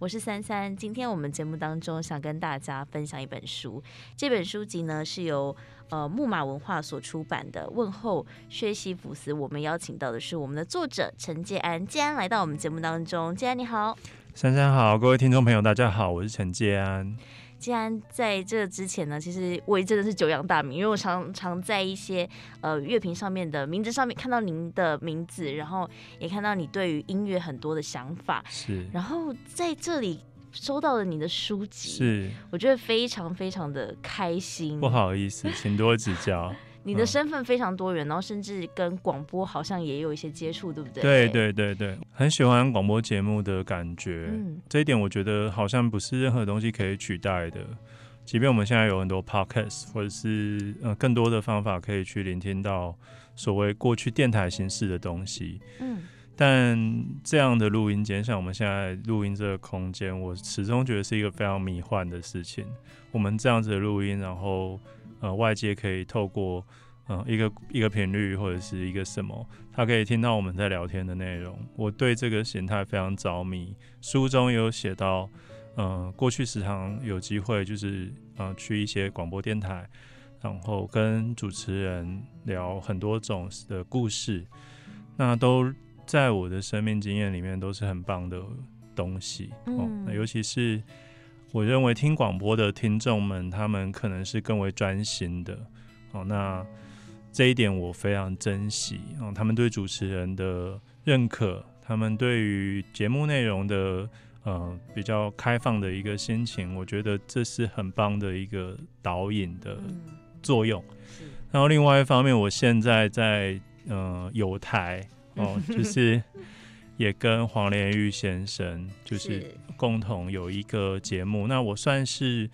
我是三三。今天我们节目当中想跟大家分享一本书，这本书籍呢是由呃木马文化所出版的《问候薛西弗斯》。我们邀请到的是我们的作者陈建安，建安来到我们节目当中。建安你好，三三好，各位听众朋友大家好，我是陈建安。既然在这之前呢，其实我也真的是久仰大名，因为我常常在一些呃乐评上面的名字上面看到您的名字，然后也看到你对于音乐很多的想法，是，然后在这里收到了你的书籍，是，我觉得非常非常的开心。不好意思，请多指教。你的身份非常多元，然后甚至跟广播好像也有一些接触，对不对？对对对对，很喜欢广播节目的感觉。嗯，这一点我觉得好像不是任何东西可以取代的。即便我们现在有很多 podcast，或者是呃更多的方法可以去聆听到所谓过去电台形式的东西。嗯，但这样的录音间，像我们现在录音这个空间，我始终觉得是一个非常迷幻的事情。我们这样子的录音，然后。呃，外界可以透过呃一个一个频率或者是一个什么，他可以听到我们在聊天的内容。我对这个形态非常着迷。书中有写到，呃，过去时常有机会就是呃去一些广播电台，然后跟主持人聊很多种的故事，那都在我的生命经验里面都是很棒的东西。哦，那尤其是。我认为听广播的听众们，他们可能是更为专心的。哦，那这一点我非常珍惜。哦，他们对主持人的认可，他们对于节目内容的呃比较开放的一个心情，我觉得这是很棒的一个导引的作用。然后另外一方面，我现在在呃有台哦，就是。也跟黄连玉先生就是共同有一个节目，那我算是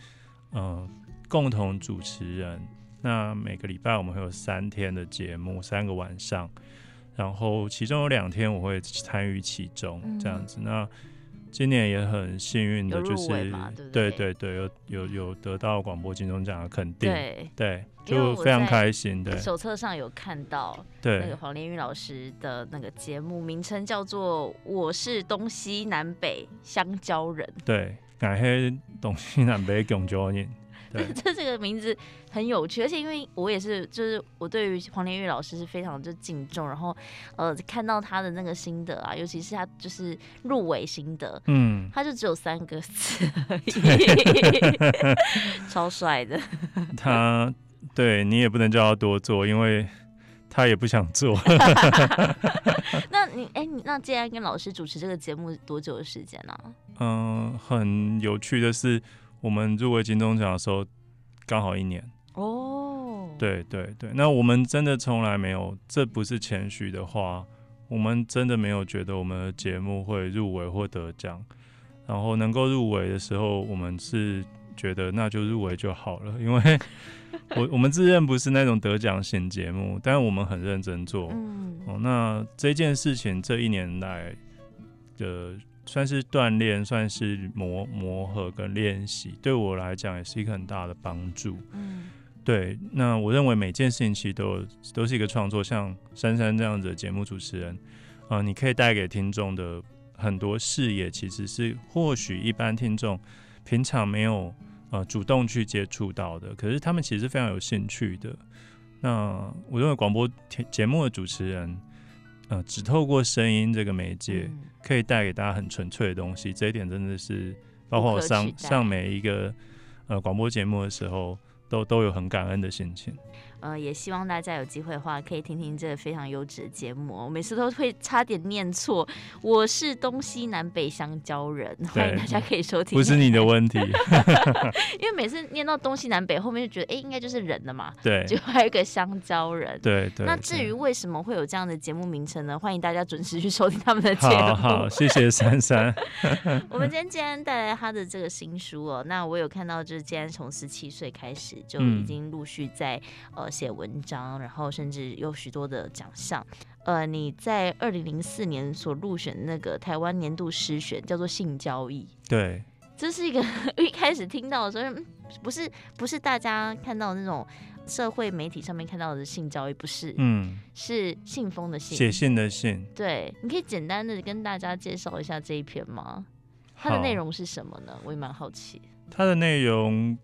呃共同主持人。那每个礼拜我们会有三天的节目，三个晚上，然后其中有两天我会参与其中，这样子。嗯、那今年也很幸运的，就是对对对，有有有得到广播金钟奖的肯定，对。对，就非常开心。对，手册上有看到，对那个黄连玉老师的那个节目名称叫做《我是东西南北香蕉人》，对，感谢东西南北香蕉人。这这个名字很有趣，而且因为我也是，就是我对于黄连玉老师是非常就敬重，然后呃看到他的那个心得啊，尤其是他就是入围心得，嗯，他就只有三个字而已，超帅的。他对你也不能叫他多做，因为他也不想做。那你哎，你那既然跟老师主持这个节目多久的时间呢？啊？嗯，很有趣的是。我们入围金钟奖的时候，刚好一年哦。对对对，那我们真的从来没有，这不是谦虚的话，我们真的没有觉得我们的节目会入围或得奖。然后能够入围的时候，我们是觉得那就入围就好了，因为我我们自认不是那种得奖型节目，但是我们很认真做。嗯，哦，那这件事情这一年来的。算是锻炼，算是磨磨合跟练习，对我来讲也是一个很大的帮助。嗯，对。那我认为每件事情其实都有都是一个创作，像珊珊这样子的节目主持人，啊、呃，你可以带给听众的很多视野，其实是或许一般听众平常没有呃主动去接触到的，可是他们其实非常有兴趣的。那我认为广播节目的主持人。呃，只透过声音这个媒介，可以带给大家很纯粹的东西，这一点真的是，包括我上上每一个呃广播节目的时候，都都有很感恩的心情。呃，也希望大家有机会的话，可以听听这个非常优质的节目。我每次都会差点念错，我是东西南北香蕉人，欢迎大家可以收听。不是你的问题 因为每次念到东西南北后面就觉得，哎、欸，应该就是人了嘛。对，就还有一个香蕉人。对对。那至于为什么会有这样的节目名称呢？欢迎大家准时去收听他们的节目。好，好，谢谢珊珊。我们今天既然带来他的这个新书哦，那我有看到，就是今天从十七岁开始就已经陆续在、嗯、呃。写文章，然后甚至有许多的奖项。呃，你在二零零四年所入选那个台湾年度诗选，叫做性交易。对，这是一个 一开始听到的时候，不是不是大家看到的那种社会媒体上面看到的性交易，不是，嗯，是信封的信，写信的信。对，你可以简单的跟大家介绍一下这一篇吗？它的内容是什么呢？我也蛮好奇。它的内容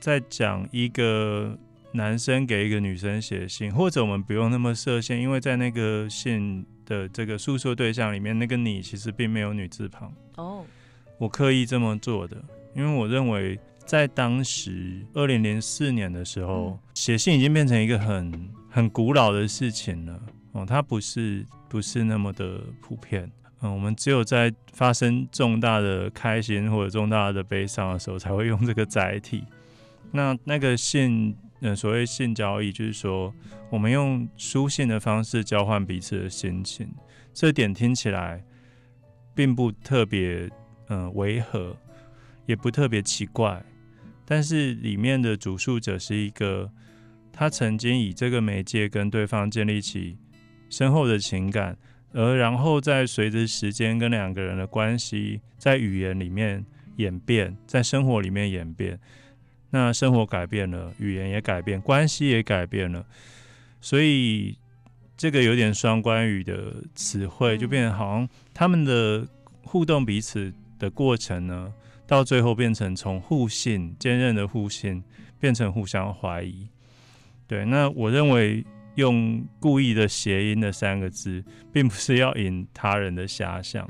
在讲一个男生给一个女生写信，或者我们不用那么设限，因为在那个信的这个诉说对象里面，那个你其实并没有女字旁。哦，我刻意这么做的，因为我认为在当时二零零四年的时候，写信已经变成一个很很古老的事情了。哦，它不是不是那么的普遍。嗯，我们只有在发生重大的开心或者重大的悲伤的时候，才会用这个载体。那那个信，嗯，所谓性交易，就是说我们用书信的方式交换彼此的心情。这点听起来并不特别，嗯，违和，也不特别奇怪。但是里面的主述者是一个，他曾经以这个媒介跟对方建立起深厚的情感。而然后再随着时间跟两个人的关系在语言里面演变，在生活里面演变，那生活改变了，语言也改变，关系也改变了，所以这个有点双关语的词汇就变成好像他们的互动彼此的过程呢，到最后变成从互信、坚韧的互信变成互相怀疑。对，那我认为。用故意的谐音的三个字，并不是要引他人的遐想，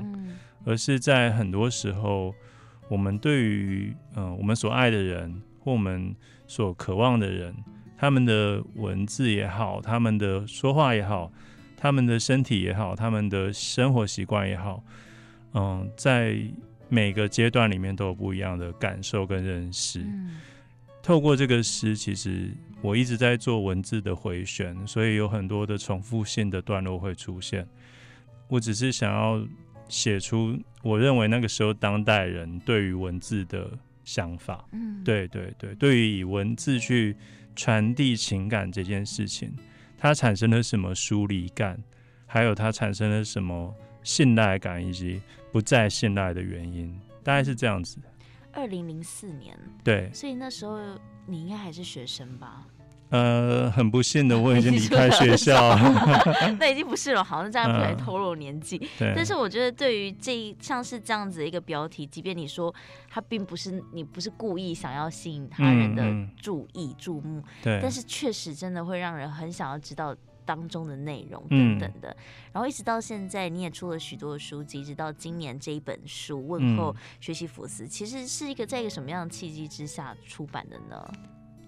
而是在很多时候，我们对于嗯、呃、我们所爱的人或我们所渴望的人，他们的文字也好，他们的说话也好，他们的身体也好，他们的生活习惯也好，嗯、呃，在每个阶段里面都有不一样的感受跟认识。嗯、透过这个诗，其实。我一直在做文字的回旋，所以有很多的重复性的段落会出现。我只是想要写出我认为那个时候当代人对于文字的想法。嗯，对对对，对于以文字去传递情感这件事情，它产生了什么疏离感，还有它产生了什么信赖感，以及不再信赖的原因，大概是这样子。二零零四年，对，所以那时候你应该还是学生吧？呃，很不幸的，我已经离开学校。那已经不是了，好像这样不来透露年纪。对。但是我觉得，对于这一像是这样子的一个标题，即便你说它并不是你不是故意想要吸引他人的注意、嗯、注目，对。但是确实真的会让人很想要知道当中的内容等等的。嗯、然后一直到现在，你也出了许多的书籍，直到今年这一本书《问候学习福斯》，其实是一个在一个什么样的契机之下出版的呢？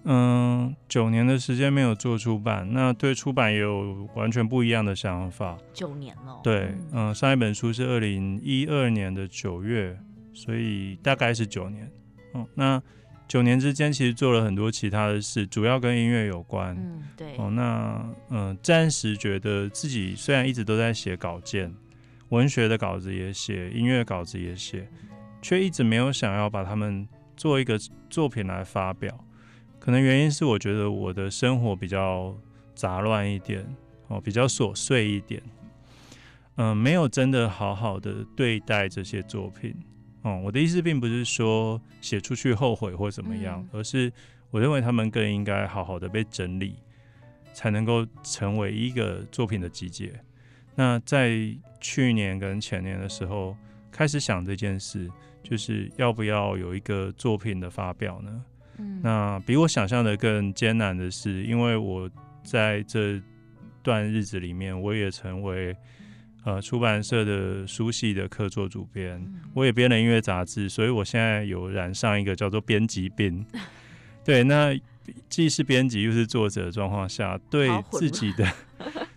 嗯，九年的时间没有做出版，那对出版也有完全不一样的想法。九年了，对，嗯，上一本书是二零一二年的九月，所以大概是九年。嗯，那九年之间其实做了很多其他的事，主要跟音乐有关。嗯，对。哦，那嗯，暂时觉得自己虽然一直都在写稿件，文学的稿子也写，音乐稿子也写，却一直没有想要把它们做一个作品来发表。可能原因是我觉得我的生活比较杂乱一点哦，比较琐碎一点，嗯，没有真的好好的对待这些作品。哦，我的意思并不是说写出去后悔或怎么样，而是我认为他们更应该好好的被整理，才能够成为一个作品的集结。那在去年跟前年的时候开始想这件事，就是要不要有一个作品的发表呢？那比我想象的更艰难的是，因为我在这段日子里面，我也成为呃出版社的书系的客座主编，我也编了音乐杂志，所以我现在有染上一个叫做编辑病。对，那既是编辑又是作者的状况下，对自己的。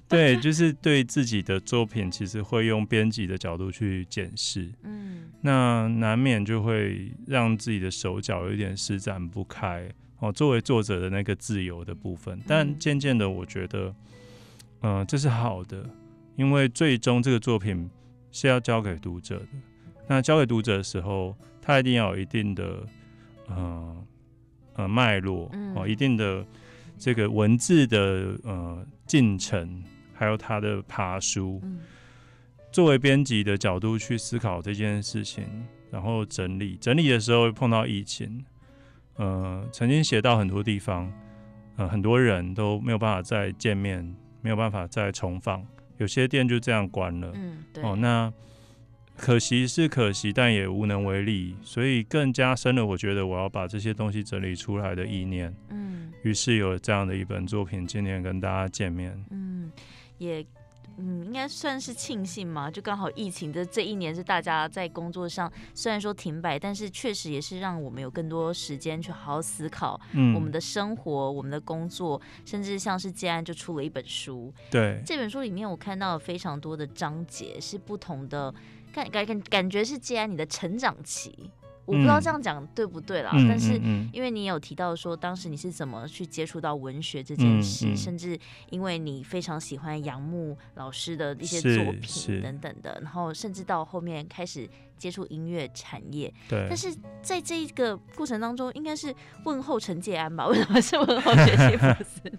对，就是对自己的作品，其实会用编辑的角度去检视，嗯，那难免就会让自己的手脚有一点施展不开哦。作为作者的那个自由的部分，但渐渐的，我觉得，嗯、呃，这是好的，因为最终这个作品是要交给读者的。那交给读者的时候，他一定要有一定的，呃呃脉络哦，一定的这个文字的呃进程。还有他的爬书，作为编辑的角度去思考这件事情，然后整理整理的时候碰到疫情，呃，曾经写到很多地方，呃，很多人都没有办法再见面，没有办法再重访，有些店就这样关了。嗯，对。哦，那可惜是可惜，但也无能为力，所以更加深了。我觉得我要把这些东西整理出来的意念。嗯，于是有这样的一本作品，今年跟大家见面。嗯，也。嗯，应该算是庆幸嘛，就刚好疫情的这一年是大家在工作上虽然说停摆，但是确实也是让我们有更多时间去好好思考我们的生活、嗯、我们的工作，甚至像是建安就出了一本书。对，这本书里面我看到了非常多的章节是不同的，感感感感觉是建安你的成长期。我不知道这样讲对不对啦，嗯、但是因为你有提到说当时你是怎么去接触到文学这件事，嗯嗯、甚至因为你非常喜欢杨牧老师的一些作品等等的，然后甚至到后面开始接触音乐产业。对。但是在这一个过程当中，应该是问候陈建安吧？为什么是问候学习佛斯？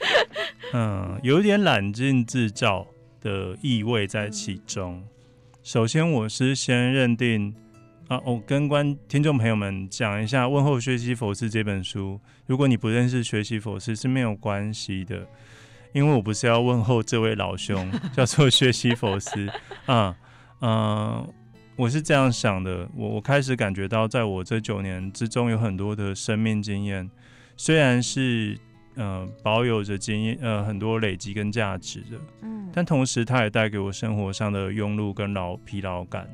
嗯，有点揽镜自照的意味在其中。嗯、首先，我是先认定。啊，我跟观听众朋友们讲一下《问候薛西弗斯》这本书。如果你不认识薛西弗斯是没有关系的，因为我不是要问候这位老兄，叫做薛西弗斯。啊，嗯、呃，我是这样想的。我我开始感觉到，在我这九年之中，有很多的生命经验，虽然是呃保有着经验呃很多累积跟价值的，嗯，但同时它也带给我生活上的庸碌跟劳疲劳感。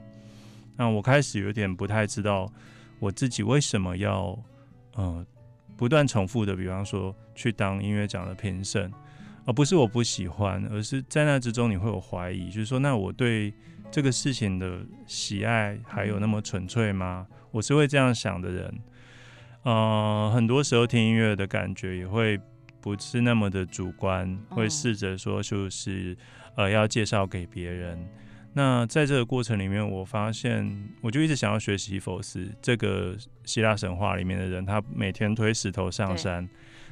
那我开始有点不太知道我自己为什么要，呃，不断重复的，比方说去当音乐奖的评审，而不是我不喜欢，而是在那之中你会有怀疑，就是说，那我对这个事情的喜爱还有那么纯粹吗？我是会这样想的人，呃，很多时候听音乐的感觉也会不是那么的主观，会试着说就是呃要介绍给别人。那在这个过程里面，我发现，我就一直想要学习佛斯这个希腊神话里面的人，他每天推石头上山，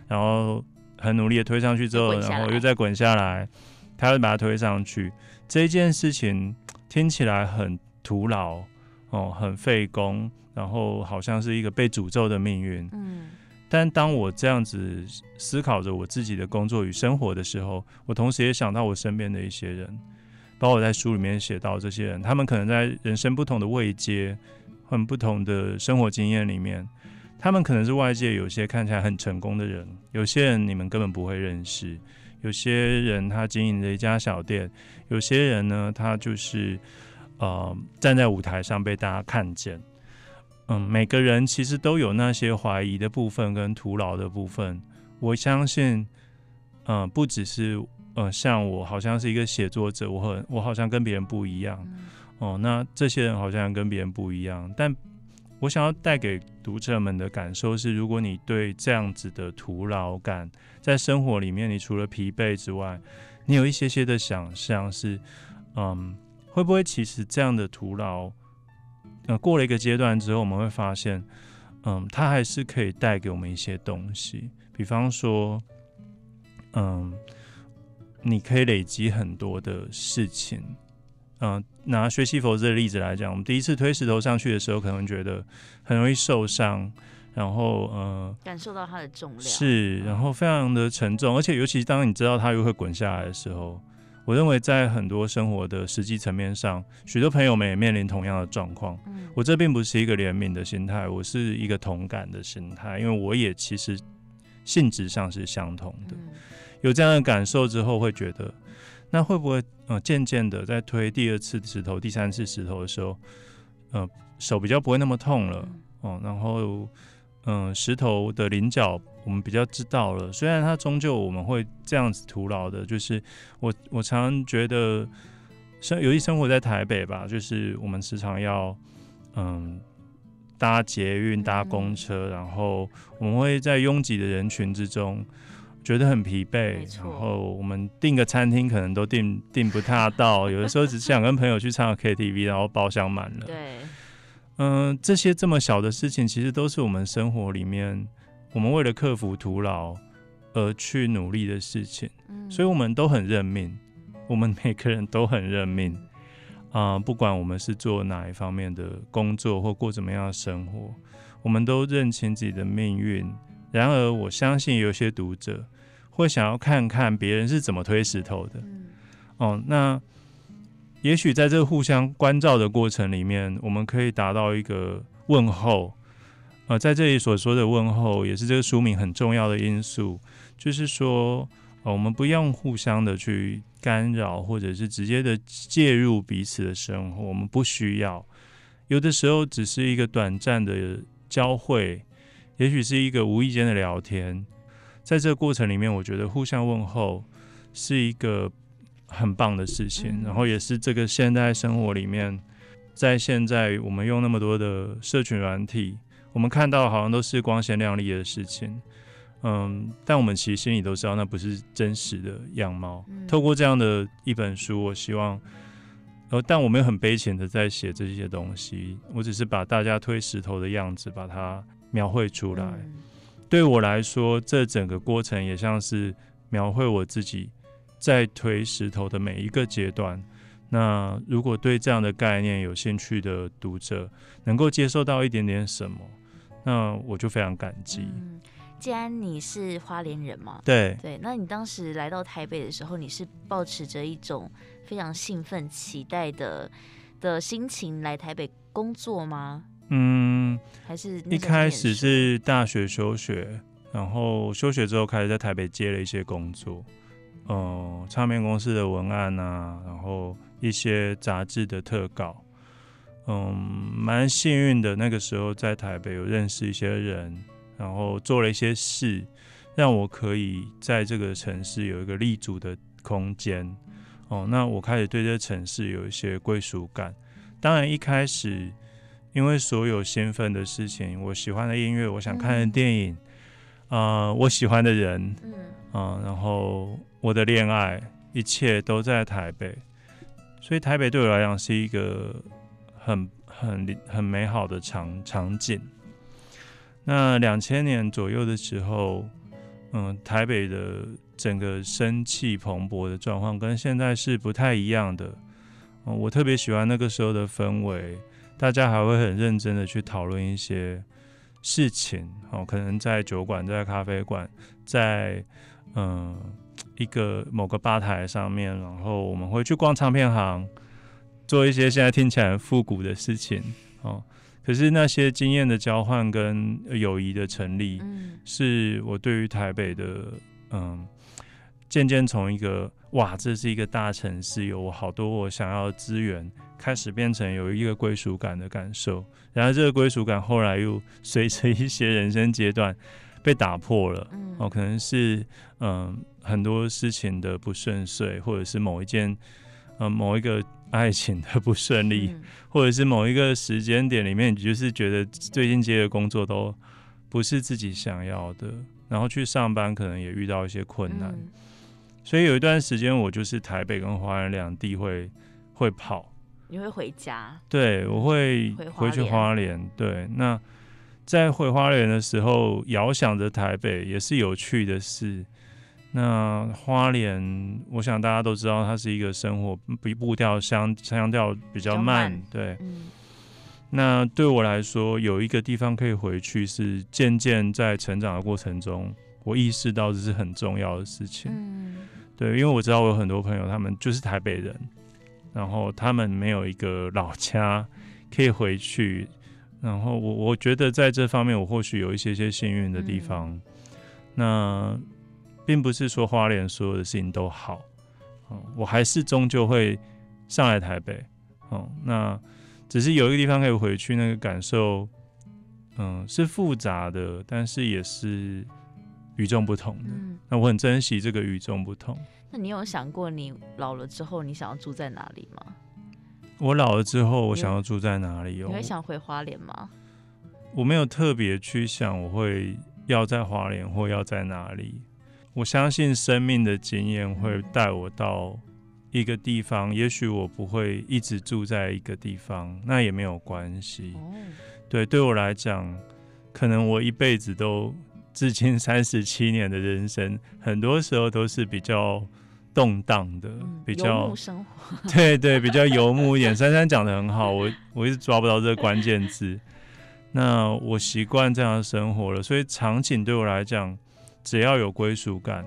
然后很努力的推上去之后，然后又再滚下来，他会把它推上去。这件事情听起来很徒劳哦，很费工，然后好像是一个被诅咒的命运。嗯，但当我这样子思考着我自己的工作与生活的时候，我同时也想到我身边的一些人。包括在书里面写到这些人，他们可能在人生不同的位阶，很不同的生活经验里面，他们可能是外界有些看起来很成功的人，有些人你们根本不会认识，有些人他经营着一家小店，有些人呢，他就是呃站在舞台上被大家看见。嗯，每个人其实都有那些怀疑的部分跟徒劳的部分，我相信，嗯、不只是。呃，像我好像是一个写作者，我很我好像跟别人不一样，嗯、哦，那这些人好像跟别人不一样，但我想要带给读者们的感受是，如果你对这样子的徒劳感在生活里面，你除了疲惫之外，你有一些些的想象是，嗯，会不会其实这样的徒劳，呃，过了一个阶段之后，我们会发现，嗯，它还是可以带给我们一些东西，比方说，嗯。你可以累积很多的事情，嗯、呃，拿薛西弗斯的例子来讲，我们第一次推石头上去的时候，可能觉得很容易受伤，然后呃，感受到它的重量是，然后非常的沉重，而且尤其当你知道它又会滚下来的时候，我认为在很多生活的实际层面上，许多朋友们也面临同样的状况。嗯，我这并不是一个怜悯的心态，我是一个同感的心态，因为我也其实性质上是相同的。嗯有这样的感受之后，会觉得，那会不会呃渐渐的在推第二次石头、第三次石头的时候，呃手比较不会那么痛了哦，然后嗯、呃、石头的棱角我们比较知道了，虽然它终究我们会这样子徒劳的，就是我我常常觉得生尤其生活在台北吧，就是我们时常要嗯搭捷运、搭公车，然后我们会在拥挤的人群之中。觉得很疲惫，然后我们订个餐厅可能都订 订不太到，有的时候只是想跟朋友去唱个 KTV，然后包厢满了。对，嗯、呃，这些这么小的事情，其实都是我们生活里面，我们为了克服徒劳而去努力的事情。嗯，所以我们都很认命，我们每个人都很认命啊、呃，不管我们是做哪一方面的工作或过怎么样的生活，我们都认清自己的命运。然而，我相信有些读者。会想要看看别人是怎么推石头的，嗯、哦，那也许在这个互相关照的过程里面，我们可以达到一个问候。呃，在这里所说的问候，也是这个书名很重要的因素，就是说，呃，我们不用互相的去干扰，或者是直接的介入彼此的生活，我们不需要。有的时候只是一个短暂的交汇，也许是一个无意间的聊天，在这个过程里面，我觉得互相问候是一个很棒的事情，然后也是这个现代生活里面，在现在我们用那么多的社群软体。我们看到好像都是光鲜亮丽的事情，嗯，但我们其实心里都知道那不是真实的样貌。嗯、透过这样的一本书，我希望，呃，但我没有很悲情的在写这些东西，我只是把大家推石头的样子把它描绘出来。嗯、对我来说，这整个过程也像是描绘我自己在推石头的每一个阶段。那如果对这样的概念有兴趣的读者，能够接受到一点点什么？那我就非常感激。嗯，既然你是花莲人嘛，对对，那你当时来到台北的时候，你是抱持着一种非常兴奋、期待的的心情来台北工作吗？嗯，还是一开始是大学休学，然后休学之后开始在台北接了一些工作，嗯、呃，唱片公司的文案啊，然后一些杂志的特稿。嗯，蛮幸运的。那个时候在台北有认识一些人，然后做了一些事，让我可以在这个城市有一个立足的空间。哦，那我开始对这个城市有一些归属感。当然一开始，因为所有兴奋的事情，我喜欢的音乐，我想看的电影，啊、嗯呃，我喜欢的人，嗯，嗯，然后我的恋爱，一切都在台北。所以台北对我来讲是一个。很很很美好的场场景。那两千年左右的时候，嗯，台北的整个生气蓬勃的状况跟现在是不太一样的。嗯，我特别喜欢那个时候的氛围，大家还会很认真的去讨论一些事情。哦，可能在酒馆、在咖啡馆、在嗯一个某个吧台上面，然后我们会去逛唱片行。做一些现在听起来很复古的事情哦，可是那些经验的交换跟友谊的成立，嗯，是我对于台北的嗯，渐渐从一个哇，这是一个大城市，有我好多我想要的资源，开始变成有一个归属感的感受。然后这个归属感后来又随着一些人生阶段被打破了，哦，可能是嗯很多事情的不顺遂，或者是某一件嗯某一个。爱情的不顺利，嗯、或者是某一个时间点里面，你就是觉得最近接的工作都不是自己想要的，然后去上班可能也遇到一些困难，嗯、所以有一段时间我就是台北跟花莲两地会会跑。你会回家？对，我会回去花莲。对，那在回花莲的时候，遥想着台北也是有趣的事。那花莲，我想大家都知道，它是一个生活比步调相相调比较慢，慢对。嗯、那对我来说，有一个地方可以回去，是渐渐在成长的过程中，我意识到这是很重要的事情。嗯、对，因为我知道我有很多朋友，他们就是台北人，然后他们没有一个老家可以回去，然后我我觉得在这方面，我或许有一些些幸运的地方。嗯、那。并不是说花莲所有的事情都好，嗯，我还是终究会上来台北，嗯，那只是有一个地方可以回去，那个感受，嗯，是复杂的，但是也是与众不同的。嗯，那我很珍惜这个与众不同。那你有想过你老了之后你想要住在哪里吗？我老了之后我想要住在哪里？哦，你会想回花莲吗？我没有特别去想我会要在花莲或要在哪里。我相信生命的经验会带我到一个地方，也许我不会一直住在一个地方，那也没有关系。对，对我来讲，可能我一辈子都至今三十七年的人生，很多时候都是比较动荡的，比较。对对，比较游牧一点。珊珊讲的很好，我我一直抓不到这个关键字。那我习惯这样的生活了，所以场景对我来讲。只要有归属感，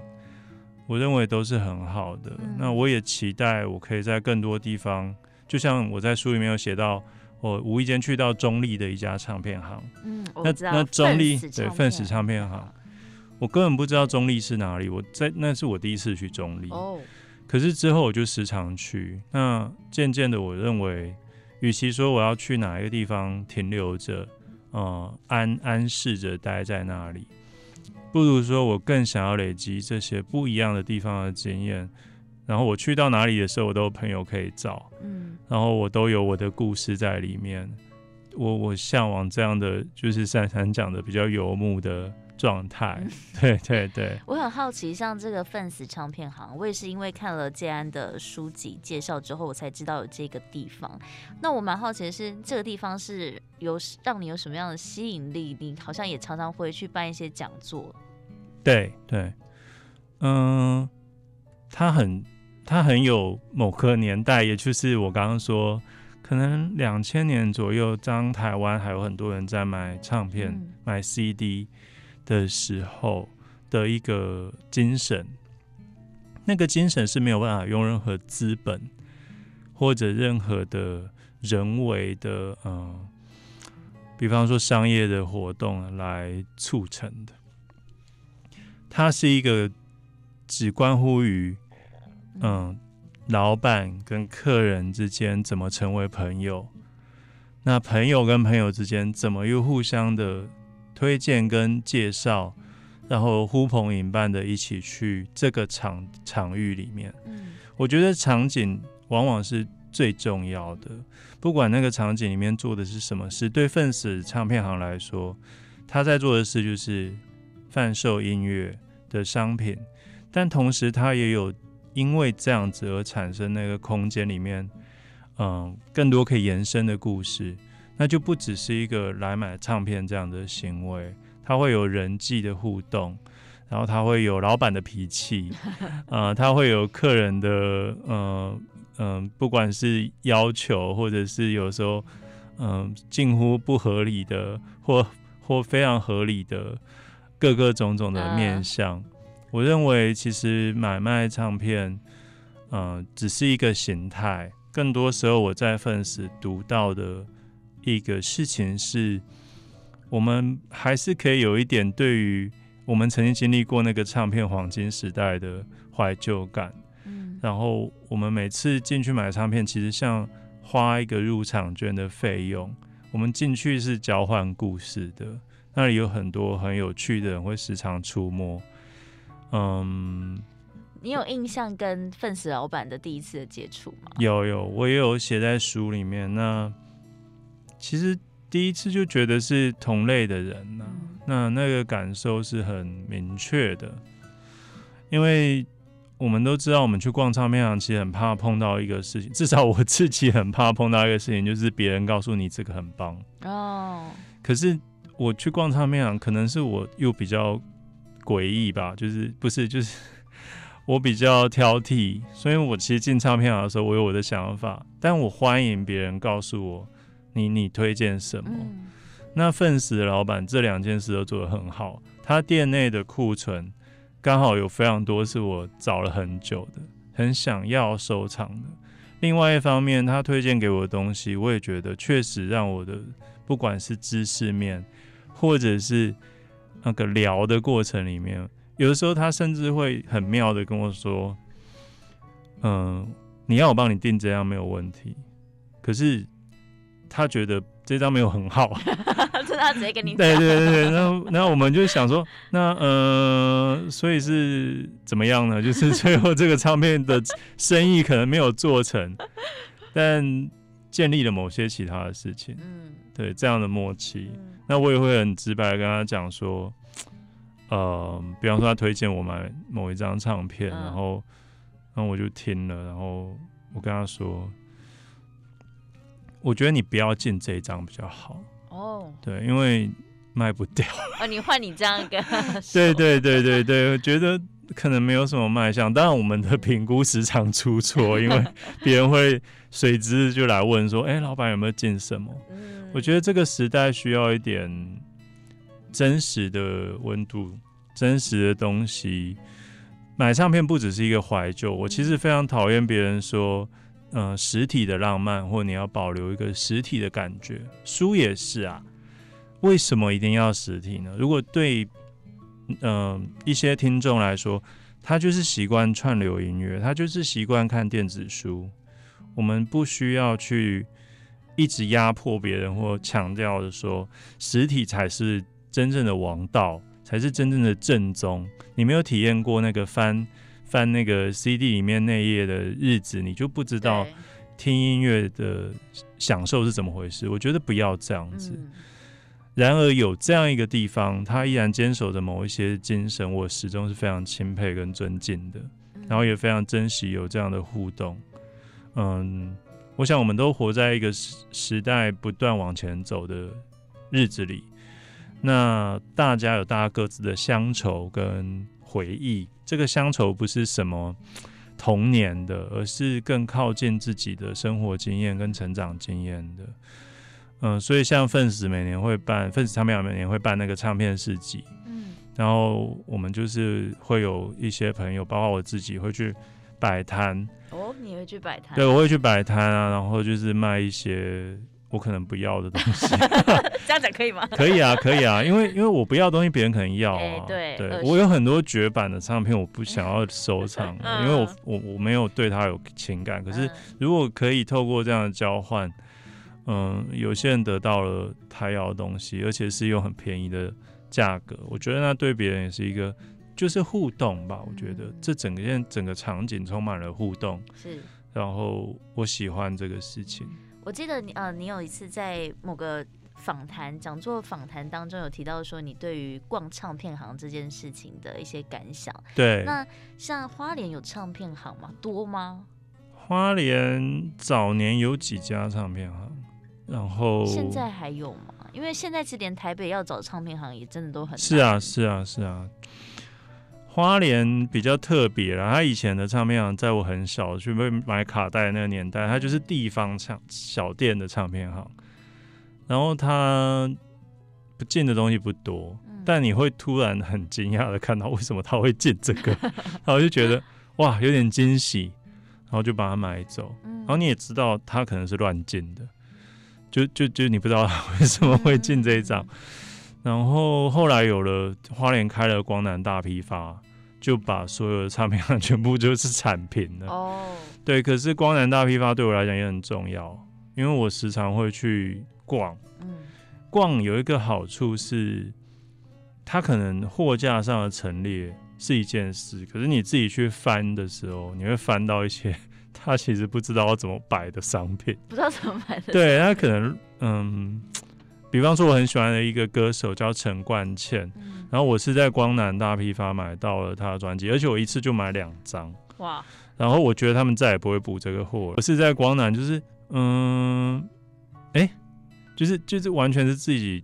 我认为都是很好的。嗯、那我也期待我可以在更多地方，就像我在书里面有写到，我无意间去到中立的一家唱片行。嗯，那那中立对奋死唱片行，我根本不知道中立是哪里。我在那是我第一次去中立。哦。可是之后我就时常去。那渐渐的，我认为，与其说我要去哪一个地方停留着，呃，安安适着待在那里。不如说，我更想要累积这些不一样的地方的经验，然后我去到哪里的时候，我都有朋友可以找，嗯，然后我都有我的故事在里面。我我向往这样的，就是珊珊讲的比较游牧的状态。嗯、对对对。我很好奇，像这个奋死唱片行，我也是因为看了建安的书籍介绍之后，我才知道有这个地方。那我蛮好奇的是，这个地方是有让你有什么样的吸引力？你好像也常常会去办一些讲座。对对，嗯，他很他很有某个年代，也就是我刚刚说，可能两千年左右，当台湾还有很多人在买唱片、嗯、买 CD 的时候的一个精神，那个精神是没有办法用任何资本或者任何的人为的，嗯，比方说商业的活动来促成的。它是一个只关乎于，嗯，老板跟客人之间怎么成为朋友，那朋友跟朋友之间怎么又互相的推荐跟介绍，然后呼朋引伴的一起去这个场场域里面。嗯，我觉得场景往往是最重要的，不管那个场景里面做的是什么事，对奋死唱片行来说，他在做的事就是。贩售音乐的商品，但同时他也有因为这样子而产生那个空间里面，嗯，更多可以延伸的故事。那就不只是一个来买唱片这样的行为，它会有人际的互动，然后它会有老板的脾气，呃，它会有客人的，嗯、呃、嗯、呃，不管是要求或者是有时候，嗯、呃，近乎不合理的或或非常合理的。各个种种的面向，啊、我认为其实买卖唱片，嗯、呃，只是一个形态。更多时候，我在奋死读到的一个事情是，我们还是可以有一点对于我们曾经经历过那个唱片黄金时代的怀旧感。嗯，然后我们每次进去买唱片，其实像花一个入场券的费用，我们进去是交换故事的。那里有很多很有趣的人会时常出没。嗯，你有印象跟奋死老板的第一次的接触吗？有有，我也有写在书里面。那其实第一次就觉得是同类的人呢、啊，嗯、那那个感受是很明确的。因为我们都知道，我们去逛唱片行，其实很怕碰到一个事情，至少我自己很怕碰到一个事情，就是别人告诉你这个很棒哦，可是。我去逛唱片行，可能是我又比较诡异吧，就是不是就是 我比较挑剔，所以我其实进唱片行的时候，我有我的想法，但我欢迎别人告诉我你你推荐什么。嗯、那奋死的老板这两件事都做得很好，他店内的库存刚好有非常多是我找了很久的，很想要收藏的。另外一方面，他推荐给我的东西，我也觉得确实让我的不管是知识面。或者是那个聊的过程里面，有的时候他甚至会很妙的跟我说：“嗯，你要我帮你订这样没有问题。”可是他觉得这张没有很好，是他直接跟你。对对对对，然后然后我们就想说，那呃，所以是怎么样呢？就是最后这个唱片的生意可能没有做成，但建立了某些其他的事情。嗯，对，这样的默契。嗯。那我也会很直白的跟他讲说，呃，比方说他推荐我买某一张唱片，然后，然后我就听了，然后我跟他说，我觉得你不要进这一张比较好。哦，对，因为卖不掉。哦，你换你这样跟 对对对对对，我觉得可能没有什么卖相，当然我们的评估时常出错，因为 别人会随之就来问说，哎，老板有没有进什么？我觉得这个时代需要一点真实的温度，真实的东西，买唱片不只是一个怀旧，我其实非常讨厌别人说，呃，实体的浪漫，或你要保留一个实体的感觉。书也是啊，为什么一定要实体呢？如果对，嗯、呃，一些听众来说，他就是习惯串流音乐，他就是习惯看电子书，我们不需要去一直压迫别人，或强调的说实体才是真正的王道。才是真正的正宗。你没有体验过那个翻翻那个 CD 里面那页的日子，你就不知道听音乐的享受是怎么回事。我觉得不要这样子。嗯、然而有这样一个地方，他依然坚守着某一些精神，我始终是非常钦佩跟尊敬的。然后也非常珍惜有这样的互动。嗯，我想我们都活在一个时时代不断往前走的日子里。那大家有大家各自的乡愁跟回忆，这个乡愁不是什么童年的，而是更靠近自己的生活经验跟成长经验的。嗯，所以像愤死每年会办，愤死唱片每年会办那个唱片市集，嗯，然后我们就是会有一些朋友，包括我自己会去摆摊。哦，你会去摆摊？对，我会去摆摊啊，然后就是卖一些。我可能不要的东西，这样讲可以吗？可以啊，可以啊，因为因为我不要的东西，别人可能要啊。欸、对，对我有很多绝版的唱片，我不想要收 藏，嗯、因为我我我没有对它有情感。可是如果可以透过这样的交换，嗯，有些人得到了他要的东西，而且是用很便宜的价格，我觉得那对别人也是一个就是互动吧。我觉得这整个整个场景充满了互动，是。然后我喜欢这个事情。我记得你呃，你有一次在某个访谈讲座访谈当中有提到说，你对于逛唱片行这件事情的一些感想。对。那像花莲有唱片行吗？多吗？花莲早年有几家唱片行，然后现在还有吗？因为现在其实连台北要找唱片行也真的都很。是啊，是啊，是啊。花莲比较特别啦，他以前的唱片行，在我很小去买卡带那个年代，它就是地方唱小店的唱片行，然后它不进的东西不多，但你会突然很惊讶的看到为什么他会进这个，然后就觉得哇有点惊喜，然后就把它买走，然后你也知道他可能是乱进的，就就就你不知道他为什么会进这一张。然后后来有了花莲开了光南大批发，就把所有的唱片行全部就是铲平了。哦，对，可是光南大批发对我来讲也很重要，因为我时常会去逛。嗯，逛有一个好处是，它可能货架上的陈列是一件事，可是你自己去翻的时候，你会翻到一些他其实不知道要怎么摆的商品，不知道怎么摆的。对，他可能嗯。比方说，我很喜欢的一个歌手叫陈冠茜，嗯、然后我是在光南大批发买到了他的专辑，而且我一次就买两张。哇！然后我觉得他们再也不会补这个货了。我是在光南，就是嗯，哎、欸，就是就是完全是自己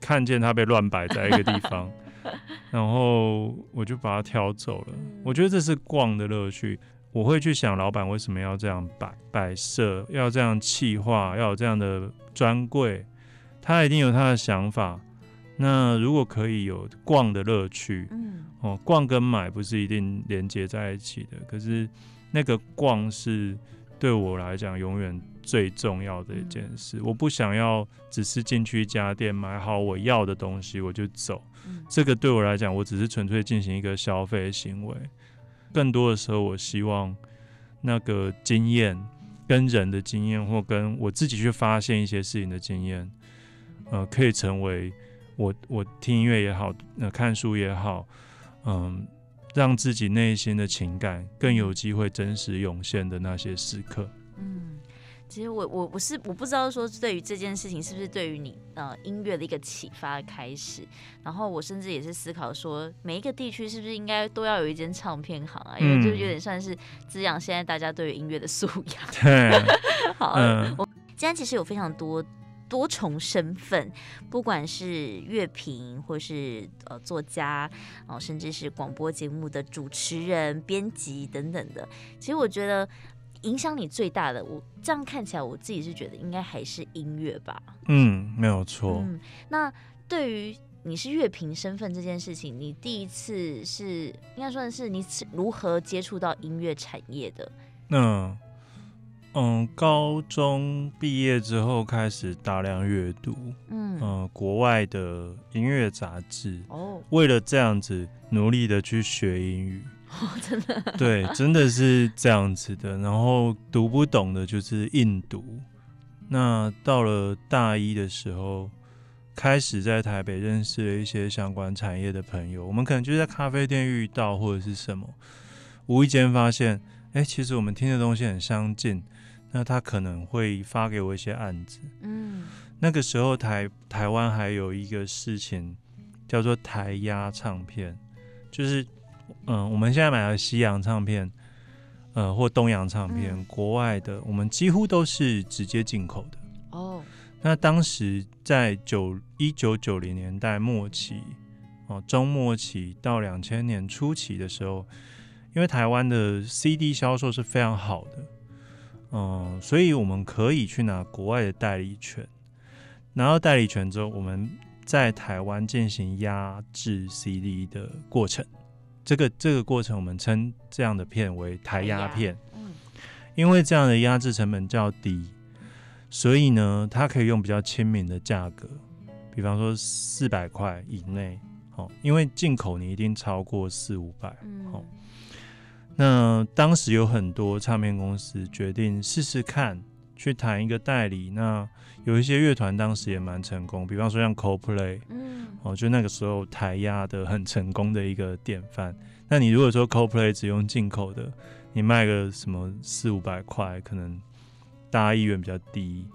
看见他被乱摆在一个地方，然后我就把它挑走了。我觉得这是逛的乐趣。我会去想老板为什么要这样摆摆设，要这样气化，要有这样的专柜。他一定有他的想法。那如果可以有逛的乐趣，嗯，哦，逛跟买不是一定连接在一起的。可是那个逛是对我来讲永远最重要的一件事。嗯，我不想要只是进去一家店买好我要的东西我就走。嗯，这个对我来讲，我只是纯粹进行一个消费行为。更多的时候，我希望那个经验跟人的经验，或跟我自己去发现一些事情的经验。呃，可以成为我我听音乐也好，呃，看书也好，嗯，让自己内心的情感更有机会真实涌现的那些时刻。嗯，其实我我我是我不知道说对于这件事情是不是对于你呃音乐的一个启发开始，然后我甚至也是思考说每一个地区是不是应该都要有一间唱片行啊，因为就有点算是滋养现在大家对于音乐的素养。对，好，嗯，我今天其实有非常多。多重身份，不管是乐评，或是呃作家，哦，甚至是广播节目的主持人、编辑等等的。其实我觉得影响你最大的，我这样看起来，我自己是觉得应该还是音乐吧。嗯，没有错。嗯，那对于你是乐评身份这件事情，你第一次是应该算是你如何接触到音乐产业的？嗯嗯，高中毕业之后开始大量阅读，嗯嗯、呃，国外的音乐杂志哦，为了这样子努力的去学英语，哦，真的，对，真的是这样子的。然后读不懂的就是硬读。那到了大一的时候，开始在台北认识了一些相关产业的朋友，我们可能就在咖啡店遇到或者是什么，无意间发现。哎、欸，其实我们听的东西很相近，那他可能会发给我一些案子。嗯，那个时候台台湾还有一个事情叫做台压唱片，就是嗯，我们现在买的西洋唱片，呃，或东洋唱片，嗯、国外的，我们几乎都是直接进口的。哦，那当时在九一九九零年代末期，哦，中末期到两千年初期的时候。因为台湾的 CD 销售是非常好的，嗯，所以我们可以去拿国外的代理权，拿到代理权之后，我们在台湾进行压制 CD 的过程。这个这个过程，我们称这样的片为台压片。嗯，因为这样的压制成本较低，所以呢，它可以用比较亲民的价格，比方说四百块以内。哦，因为进口你一定超过四五百。哦。那当时有很多唱片公司决定试试看，去谈一个代理。那有一些乐团当时也蛮成功，比方说像 Coldplay，嗯，哦，就那个时候台压的很成功的一个典范。那你如果说 Coldplay 只用进口的，你卖个什么四五百块，可能大家意愿比较低。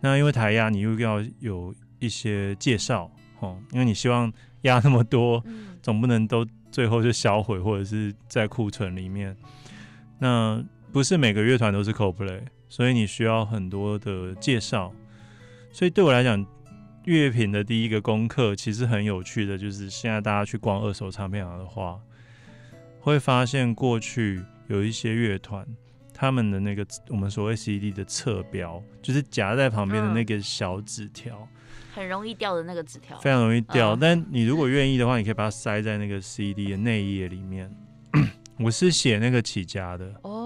那因为台压你又要有一些介绍，哦，因为你希望压那么多，总不能都。最后就销毁，或者是在库存里面。那不是每个乐团都是 Coldplay，所以你需要很多的介绍。所以对我来讲，乐评的第一个功课其实很有趣的，就是现在大家去逛二手唱片行的话，会发现过去有一些乐团，他们的那个我们所谓 CD 的侧标，就是夹在旁边的那个小纸条。很容易掉的那个纸条，非常容易掉。嗯、但你如果愿意的话，你可以把它塞在那个 CD 的内页里面。我是写那个起家的哦，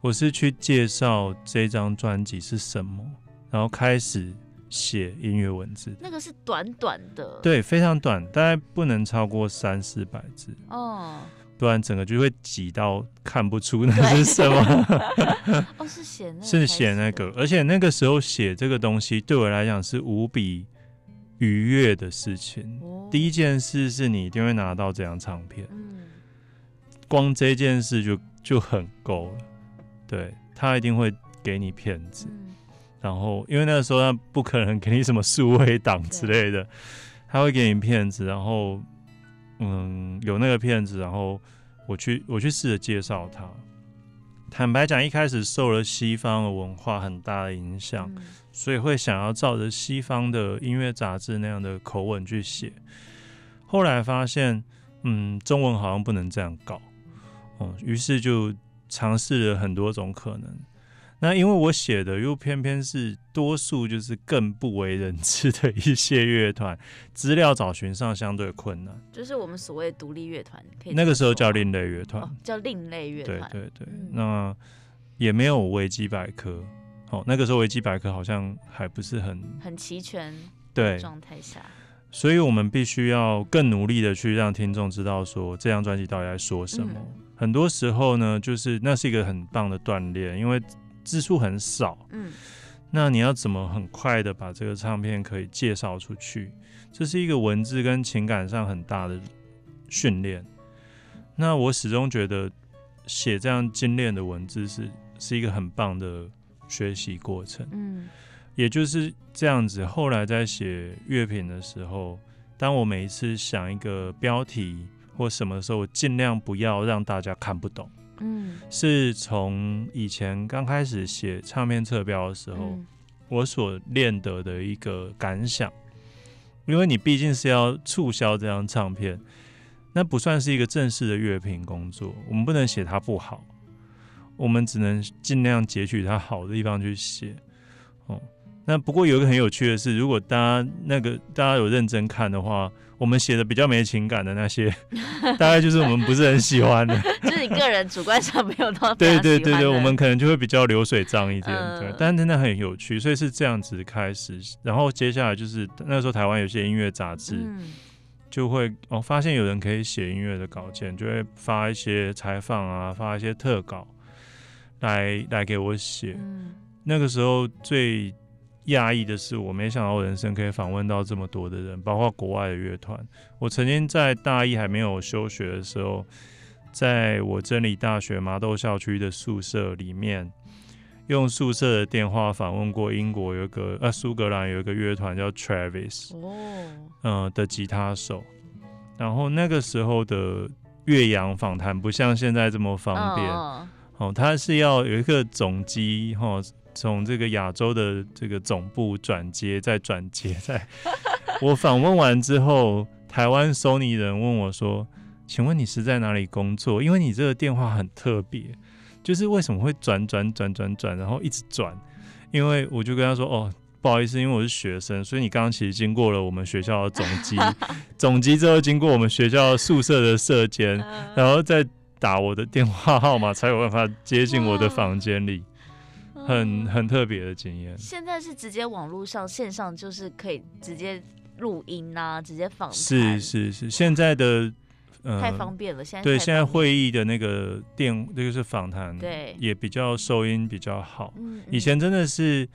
我是去介绍这张专辑是什么，然后开始写音乐文字。那个是短短的，对，非常短，大概不能超过三四百字哦，不然整个就会挤到看不出那是什么。哦，是写那个，是写那个，而且那个时候写这个东西对我来讲是无比。愉悦的事情，第一件事是你一定会拿到这张唱片，嗯光这件事就就很够了。对，他一定会给你片子，然后因为那个时候他不可能给你什么数位档之类的，他会给你片子，然后嗯，有那个片子，然后我去我去试着介绍他。坦白讲，一开始受了西方的文化很大的影响。所以会想要照着西方的音乐杂志那样的口吻去写，后来发现，嗯，中文好像不能这样搞，哦、嗯，于是就尝试了很多种可能。那因为我写的又偏偏是多数就是更不为人知的一些乐团，资料找寻上相对困难。就是我们所谓独立乐团，那个时候叫另类乐团、哦，叫另类乐团。对对对，嗯、那也没有维基百科。好，那个时候维基百科好像还不是很很齐全，对状态下，所以我们必须要更努力的去让听众知道说这张专辑到底在说什么。嗯、很多时候呢，就是那是一个很棒的锻炼，因为字数很少，嗯，那你要怎么很快的把这个唱片可以介绍出去？这是一个文字跟情感上很大的训练。那我始终觉得写这样精炼的文字是是一个很棒的。学习过程，嗯，也就是这样子。后来在写乐评的时候，当我每一次想一个标题或什么的时候，我尽量不要让大家看不懂，嗯，是从以前刚开始写唱片侧标的时候，嗯，我所练得的一个感想。因为你毕竟是要促销这张唱片，那不算是一个正式的乐评工作，我们不能写它不好。我们只能尽量截取它好的地方去写，哦，那不过有一个很有趣的是，如果大家那个大家有认真看的话，我们写的比较没情感的那些，大概就是我们不是很喜欢的，就是你个人主观上没有到对对对对，我们可能就会比较流水账一点，呃、对，但真的很有趣，所以是这样子开始，然后接下来就是那时候台湾有些音乐杂志，嗯、就会哦发现有人可以写音乐的稿件，就会发一些采访啊，发一些特稿来来给我写，嗯、那个时候最。讶异的是，我没想到我人生可以访问到这么多的人，包括国外的乐团。我曾经在大一还没有休学的时候，在我真理大学麻豆校区的宿舍里面，用宿舍的电话访问过英国有一个呃苏格兰有一个乐团叫 Travis，哦嗯、呃、的吉他手。然后那个时候的岳阳访谈不像现在这么方便，哦，哦，他是要有一个总机哈。哦从这个亚洲的这个总部转接，再转接，在我访问完之后，台湾 Sony 人问我说：“请问你是在哪里工作？因为你这个电话很特别，就是为什么会转转转转转，然后一直转？因为我就跟他说：哦，不好意思，因为我是学生，所以你刚刚其实经过了我们学校的总机，总机之后经过我们学校宿舍的舍监，然后再打我的电话号码，才有办法接进我的房间里。”很很特别的经验。现在是直接网络上线上，就是可以直接录音啊，直接访谈。是是是，现在的呃太方便了。现在对，现在会议的那个电，那个是访谈，对，也比较收音比较好。以前真的是，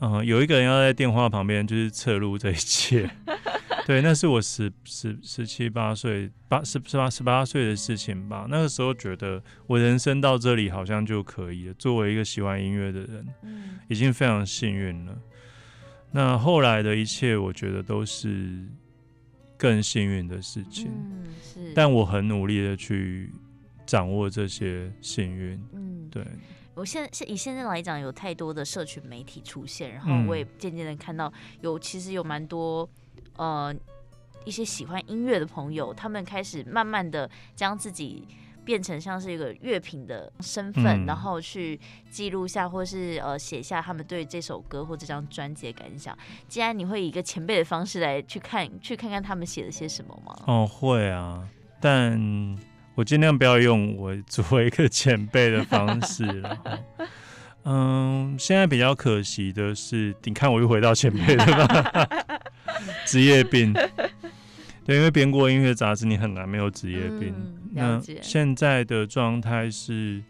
嗯、呃，有一个人要在电话旁边，就是侧录这一切。对，那是我十十十七八岁八十十八十八岁的事情吧。那个时候觉得我人生到这里好像就可以了。作为一个喜欢音乐的人，嗯，已经非常幸运了。那后来的一切，我觉得都是更幸运的事情。嗯，是。但我很努力的去掌握这些幸运。嗯，对。我现在以现在来讲，有太多的社群媒体出现，然后我也渐渐的看到有其实有蛮多。呃，一些喜欢音乐的朋友，他们开始慢慢的将自己变成像是一个乐评的身份，嗯、然后去记录下，或是呃写下他们对这首歌或这张专辑的感想。既然你会以一个前辈的方式来去看，去看看他们写了些什么吗？哦，会啊，但我尽量不要用我作为一个前辈的方式了。嗯，现在比较可惜的是，你看我又回到前辈了吧？职业病，对，因为编过音乐杂志，你很难没有职业病。嗯、那现在的状态是，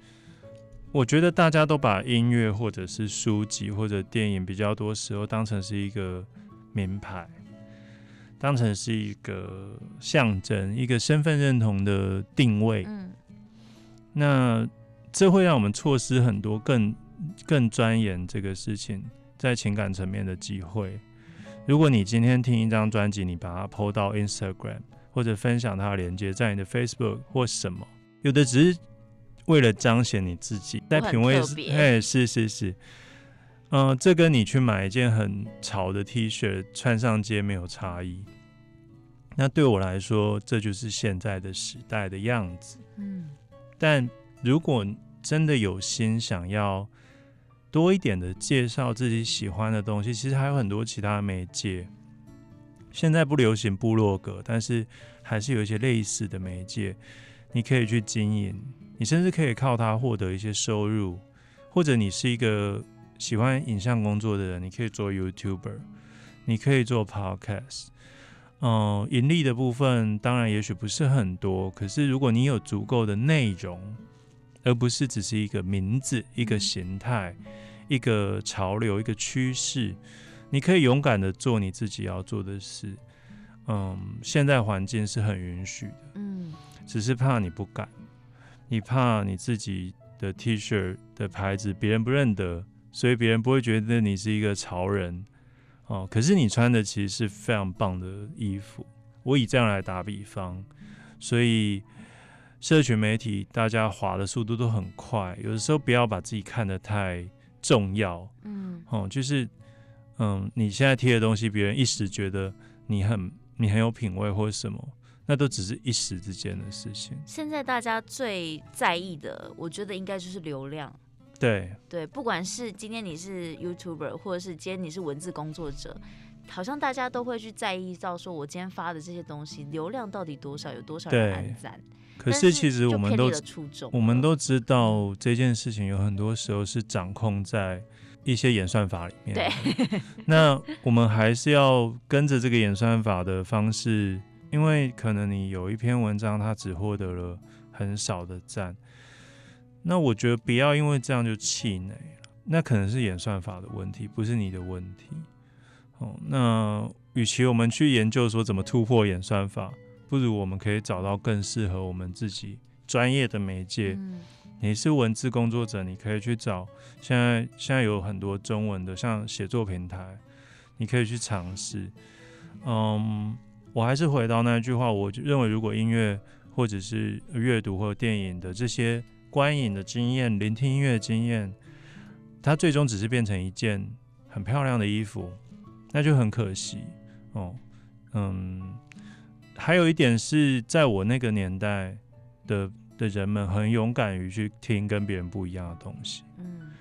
我觉得大家都把音乐或者是书籍或者电影比较多时候当成是一个名牌，当成是一个象征，一个身份认同的定位。嗯、那这会让我们错失很多更更钻研这个事情在情感层面的机会。如果你今天听一张专辑，你把它 PO 到 Instagram 或者分享它的链接在你的 Facebook 或什么，有的只是为了彰显你自己，在品味，哎，是是是，嗯、呃，这跟你去买一件很潮的 T 恤穿上街没有差异。那对我来说，这就是现在的时代的样子。嗯，但如果真的有心想要。多一点的介绍自己喜欢的东西，其实还有很多其他媒介。现在不流行部落格，但是还是有一些类似的媒介，你可以去经营。你甚至可以靠它获得一些收入，或者你是一个喜欢影像工作的人，你可以做 YouTuber，你可以做 Podcast。嗯，盈利的部分当然也许不是很多，可是如果你有足够的内容。而不是只是一个名字、一个形态、一个潮流、一个趋势，你可以勇敢的做你自己要做的事。嗯，现在环境是很允许的，嗯，只是怕你不敢，你怕你自己的 T 恤的牌子别人不认得，所以别人不会觉得你是一个潮人哦。可是你穿的其实是非常棒的衣服，我以这样来打比方，所以。社群媒体，大家滑的速度都很快，有的时候不要把自己看得太重要。嗯，哦，就是，嗯，你现在贴的东西，别人一时觉得你很你很有品味或者什么，那都只是一时之间的事情。现在大家最在意的，我觉得应该就是流量。对对，不管是今天你是 YouTuber，或者是今天你是文字工作者，好像大家都会去在意到说，我今天发的这些东西流量到底多少，有多少人按赞。可是其实我们都我们都知道这件事情有很多时候是掌控在一些演算法里面。对，那我们还是要跟着这个演算法的方式，因为可能你有一篇文章，它只获得了很少的赞，那我觉得不要因为这样就气馁了，那可能是演算法的问题，不是你的问题。哦，那与其我们去研究说怎么突破演算法。不如我们可以找到更适合我们自己专业的媒介。嗯。你是文字工作者，你可以去找。现在现在有很多中文的，像写作平台，你可以去尝试。嗯，我还是回到那句话，我认为如果音乐或者是阅读或电影的这些观影的经验、聆听音乐的经验，它最终只是变成一件很漂亮的衣服，那就很可惜哦。嗯。还有一点是在我那个年代的的人们很勇敢于去听跟别人不一样的东西，嗯，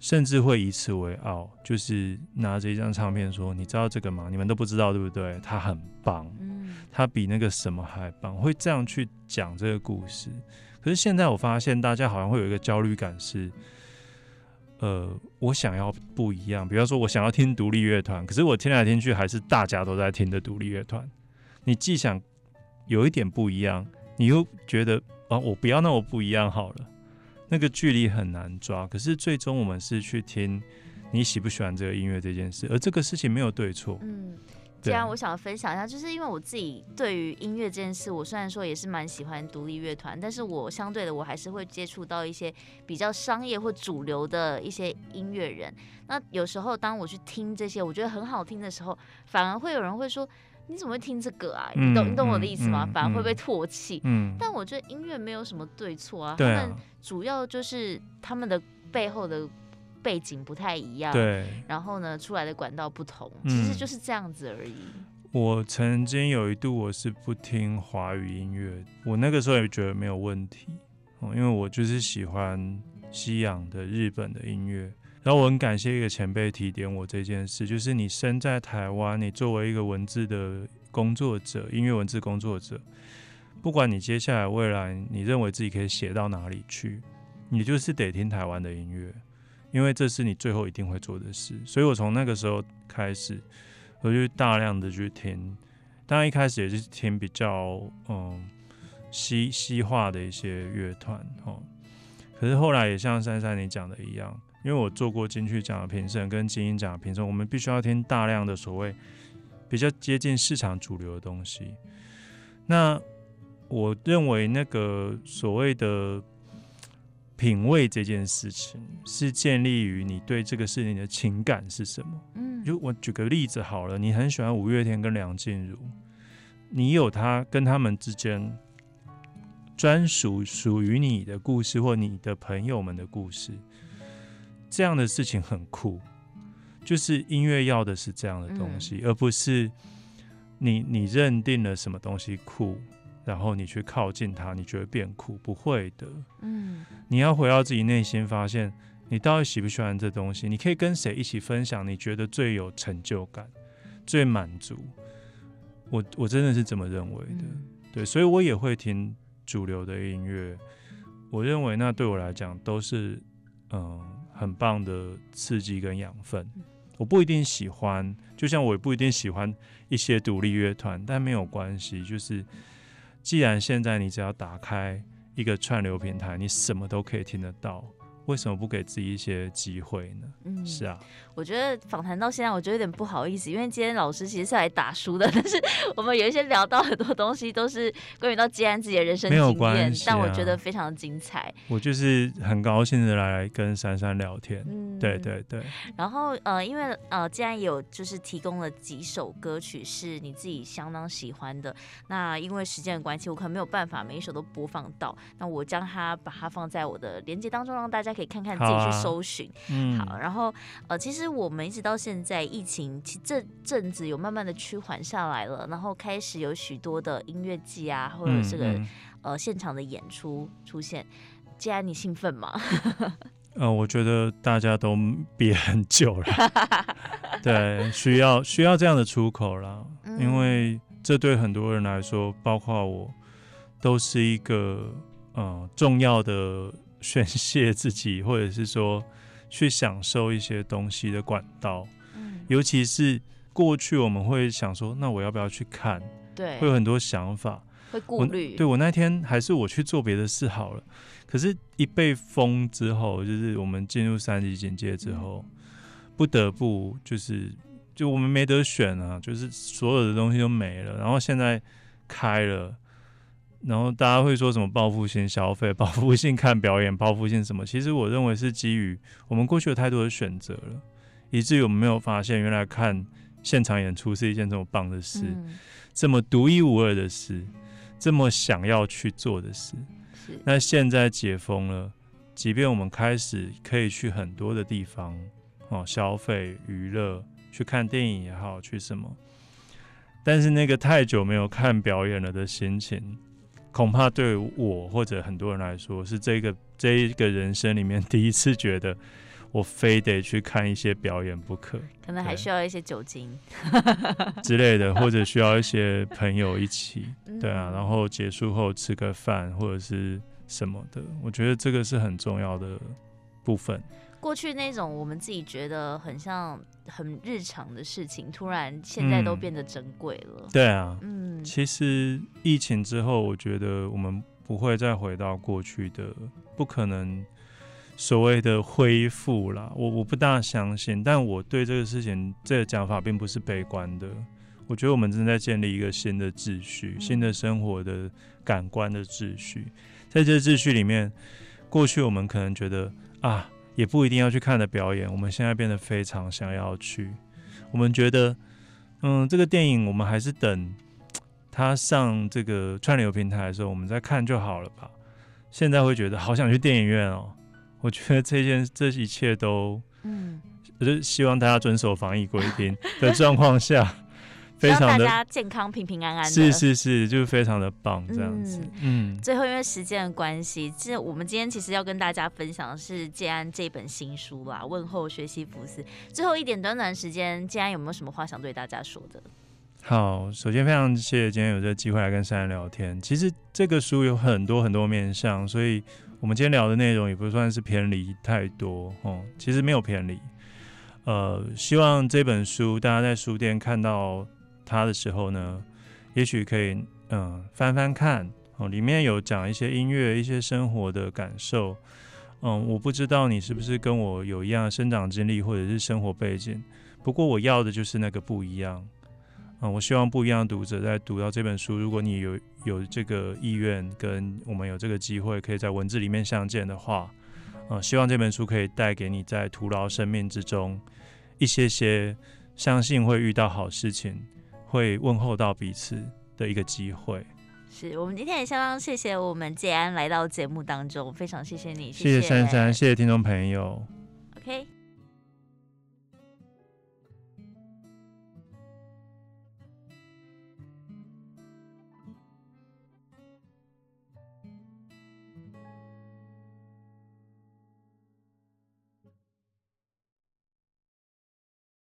甚至会以此为傲，就是拿着一张唱片说：“你知道这个吗？你们都不知道，对不对？它很棒，嗯，它比那个什么还棒。”会这样去讲这个故事。可是现在我发现大家好像会有一个焦虑感是，呃，我想要不一样。比方说，我想要听独立乐团，可是我听来听去还是大家都在听的独立乐团。你既想有一点不一样，你又觉得啊，我不要那么不一样好了，那个距离很难抓。可是最终我们是去听你喜不喜欢这个音乐这件事，而这个事情没有对错。嗯，既然我想分享一下，就是因为我自己对于音乐这件事，我虽然说也是蛮喜欢独立乐团，但是我相对的我还是会接触到一些比较商业或主流的一些音乐人。那有时候当我去听这些我觉得很好听的时候，反而会有人会说。你怎么会听这个啊？你懂你懂我的意思吗？嗯嗯、反而会被唾弃。嗯，但我觉得音乐没有什么对错啊，啊。他们主要就是他们的背后的背景不太一样。对。然后呢，出来的管道不同，其实就是这样子而已。嗯、我曾经有一度我是不听华语音乐，我那个时候也觉得没有问题，因为我就是喜欢西洋的、日本的音乐。然后我很感谢一个前辈提点我这件事，就是你身在台湾，你作为一个文字的工作者，音乐文字工作者，不管你接下来未来你认为自己可以写到哪里去，你就是得听台湾的音乐，因为这是你最后一定会做的事。所以我从那个时候开始，我就大量的去听，当然一开始也是听比较嗯西西化的一些乐团哦，可是后来也像珊珊你讲的一样。因为我做过金曲奖的评审跟金音奖的评审，我们必须要听大量的所谓比较接近市场主流的东西。那我认为那个所谓的品味这件事情，是建立于你对这个事情的情感是什么。嗯，就我举个例子好了，你很喜欢五月天跟梁静茹，你有他跟他们之间专属属于你的故事，或你的朋友们的故事。这样的事情很酷，就是音乐要的是这样的东西，嗯、而不是你你认定了什么东西酷，然后你去靠近它，你觉得变酷，不会的。嗯，你要回到自己内心，发现你到底喜不喜欢这东西，你可以跟谁一起分享，你觉得最有成就感、最满足。我我真的是这么认为的，嗯、对，所以我也会听主流的音乐，我认为那对我来讲都是嗯。很棒的刺激跟养分，我不一定喜欢，就像我也不一定喜欢一些独立乐团，但没有关系。就是既然现在你只要打开一个串流平台，你什么都可以听得到。为什么不给自己一些机会呢？嗯，是啊，我觉得访谈到现在，我觉得有点不好意思，因为今天老师其实是来打书的，但是我们有一些聊到很多东西，都是关于到接安自己的人生经验，啊，但我觉得非常的精彩。我就是很高兴的来跟珊珊聊天，嗯，对对对。然后呃，因为呃，既然有就是提供了几首歌曲是你自己相当喜欢的，那因为时间的关系，我可能没有办法每一首都播放到，那我将它把它放在我的连接当中，让大家。可以看看自己去搜寻，好，啊嗯、好，然后呃，其实我们一直到现在疫情，其实这阵子有慢慢的趋缓下来了，然后开始有许多的音乐季啊，或者这个、嗯。嗯、呃现场的演出出现。既然你兴奋吗？呃，我觉得大家都憋很久了，对，需要需要这样的出口啦，嗯、因为这对很多人来说，包括我，都是一个呃重要的宣泄自己，或者是说去享受一些东西的管道。嗯、尤其是过去我们会想说，那我要不要去看？对，会有很多想法，会顾虑。对，我那天还是我去做别的事好了。可是，一被封之后，就是我们进入三级警戒之后，不得不就是，就我们没得选啊，就是所有的东西都没了。然后现在开了，然后大家会说什么报复性消费、报复性看表演、报复性什么？其实我认为是基于我们过去有太多的选择了，以至于我们没有发现，原来看现场演出是一件这么棒的事，嗯、这么独一无二的事，这么想要去做的事。那现在解封了，即便我们开始可以去很多的地方哦，消费、娱乐，去看电影也好，去什么，但是那个太久没有看表演了的心情，恐怕对我或者很多人来说，是这个这一个人生里面第一次觉得我非得去看一些表演不可，可能还需要一些酒精之类的，或者需要一些朋友一起，对啊，然后结束后吃个饭或者是什么的，我觉得这个是很重要的部分。过去那种我们自己觉得很像很日常的事情，突然现在都变得珍贵了。嗯。对啊，嗯，其实疫情之后，我觉得我们不会再回到过去的，不可能。所谓的恢复啦，我我不大相信，但我对这个事情这个讲法并不是悲观的。我觉得我们正在建立一个新的秩序，新的生活的感官的秩序。在这个秩序里面，过去我们可能觉得啊，也不一定要去看的表演，我们现在变得非常想要去。我们觉得，嗯，这个电影我们还是等它上这个串流平台的时候，我们再看就好了吧。现在会觉得好想去电影院哦。我觉得这件这一切都，嗯，我就希望大家遵守防疫规定的 状况下，非常的大家健康平平安安的，是是是，就是非常的棒这样子。嗯，嗯最后因为时间的关系，其实我们今天其实要跟大家分享的是建安这本新书啦，《问候学习福斯》。最后一点短短时间，建安有没有什么话想对大家说的？好，首先非常谢谢今天有这个机会来跟珊珊聊天。其实这个书有很多很多面向，所以。我们今天聊的内容也不算是偏离太多哦，其实没有偏离。呃，希望这本书大家在书店看到它的时候呢，也许可以嗯、翻翻看哦，里面有讲一些音乐、一些生活的感受。嗯，我不知道你是不是跟我有一样生长经历或者是生活背景，不过我要的就是那个不一样。嗯，我希望不一样的读者在读到这本书，如果你有有这个意愿，跟我们有这个机会，可以在文字里面相见的话，嗯，希望这本书可以带给你在徒劳生命之中一些些相信会遇到好事情，会问候到彼此的一个机会。是我们今天也相当谢谢我们建安来到节目当中，非常谢谢你，谢谢珊珊，谢谢听众朋友。OK。